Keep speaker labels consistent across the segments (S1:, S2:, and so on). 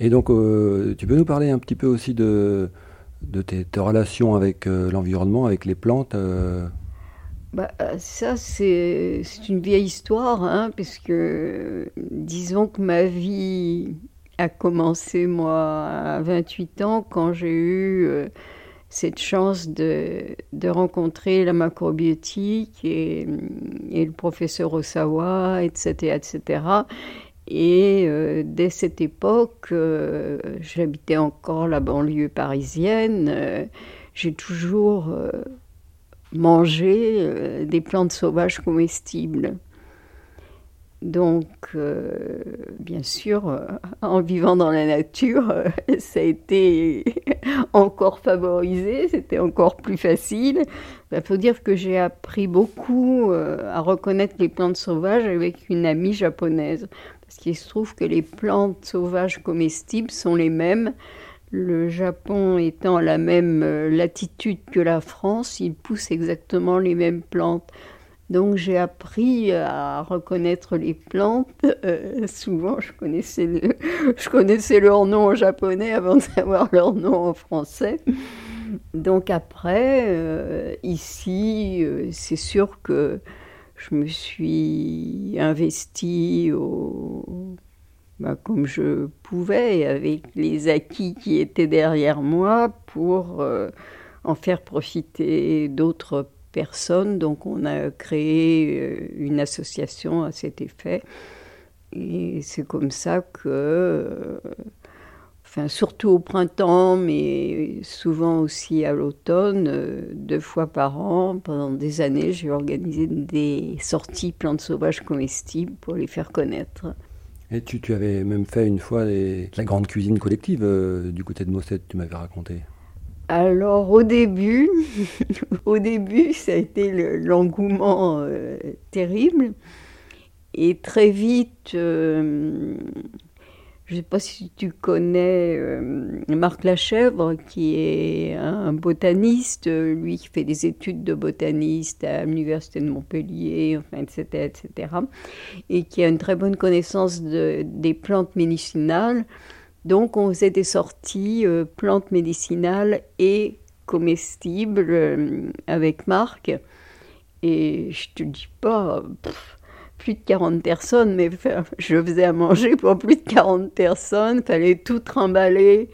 S1: Et donc, euh, tu peux nous parler un petit peu aussi de, de tes, relations avec euh, l'environnement, avec les plantes
S2: bah, ça, c'est une vieille histoire, hein, puisque disons que ma vie a commencé, moi, à 28 ans, quand j'ai eu cette chance de, de, rencontrer la macrobiotique et, et le professeur Osawa, etc., etc. Et euh, dès cette époque, euh, j'habitais encore la banlieue parisienne. Euh, j'ai toujours mangé des plantes sauvages comestibles. Donc, bien sûr, en vivant dans la nature, ça a été encore favorisé, c'était encore plus facile. Il bah, faut dire que j'ai appris beaucoup à reconnaître les plantes sauvages avec une amie japonaise. Parce qu'il se trouve que les plantes sauvages comestibles sont les mêmes. Le Japon étant à la même euh, latitude que la France, il pousse exactement les mêmes plantes. Donc j'ai appris à reconnaître les plantes. Euh, souvent, je connaissais, je connaissais leur nom en japonais avant de savoir leur nom en français. Donc après, euh, ici, c'est sûr que je me suis investie bah, comme je pouvais, avec les acquis qui étaient derrière moi, pour euh, en faire profiter d'autres. Donc on a créé euh, une association à cet effet. Et c'est comme ça que euh, enfin surtout au printemps, mais souvent aussi à l'automne, euh, deux fois par an. Pendant des années, j'ai organisé des sorties plantes sauvages comestibles pour les faire connaître.
S1: Et tu, avais même fait une fois la grande cuisine collective du côté de Mossette, tu m'avais raconté.
S2: Alors au début, au début, ça a été l'engouement euh, terrible. Et très vite, je ne sais pas si tu connais euh, Marc Lachèvre, qui est un botaniste, lui qui fait des études de botaniste à l'Université de Montpellier, enfin, etc., etc., et qui a une très bonne connaissance des plantes médicinales. Donc, on faisait des sorties euh, plantes médicinales et comestibles euh, avec Marc. Et je te dis pas, plus de 40 personnes, mais je faisais à manger pour plus de 40 personnes, fallait tout trimballer.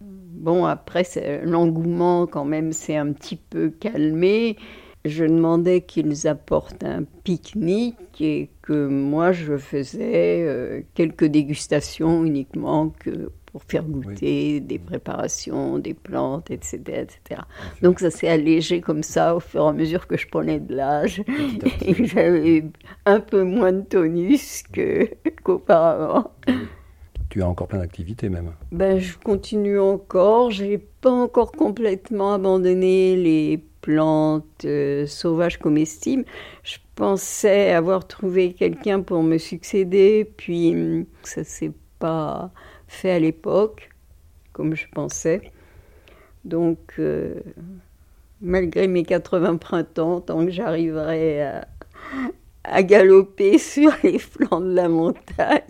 S2: Bon, après, l'engouement, quand même, s'est un petit peu calmé. Je demandais qu'ils apportent un pique-nique et que moi, je faisais euh, quelques dégustations uniquement que pour faire goûter des préparations, des plantes, etc. etc. Donc ça s'est allégé comme ça au fur et à mesure que je prenais de l'âge et j'avais un peu moins de tonus qu'auparavant.
S1: tu as encore plein d'activités même
S2: ben, Je continue encore. Je n'ai pas encore complètement abandonné les plantes euh, sauvages comestibles. Je pensais avoir trouvé quelqu'un pour me succéder, puis hum, ça s'est pas fait à l'époque, comme je pensais. Donc, euh, malgré mes 80 printemps, tant que j'arriverai à galoper sur les flancs de la montagne,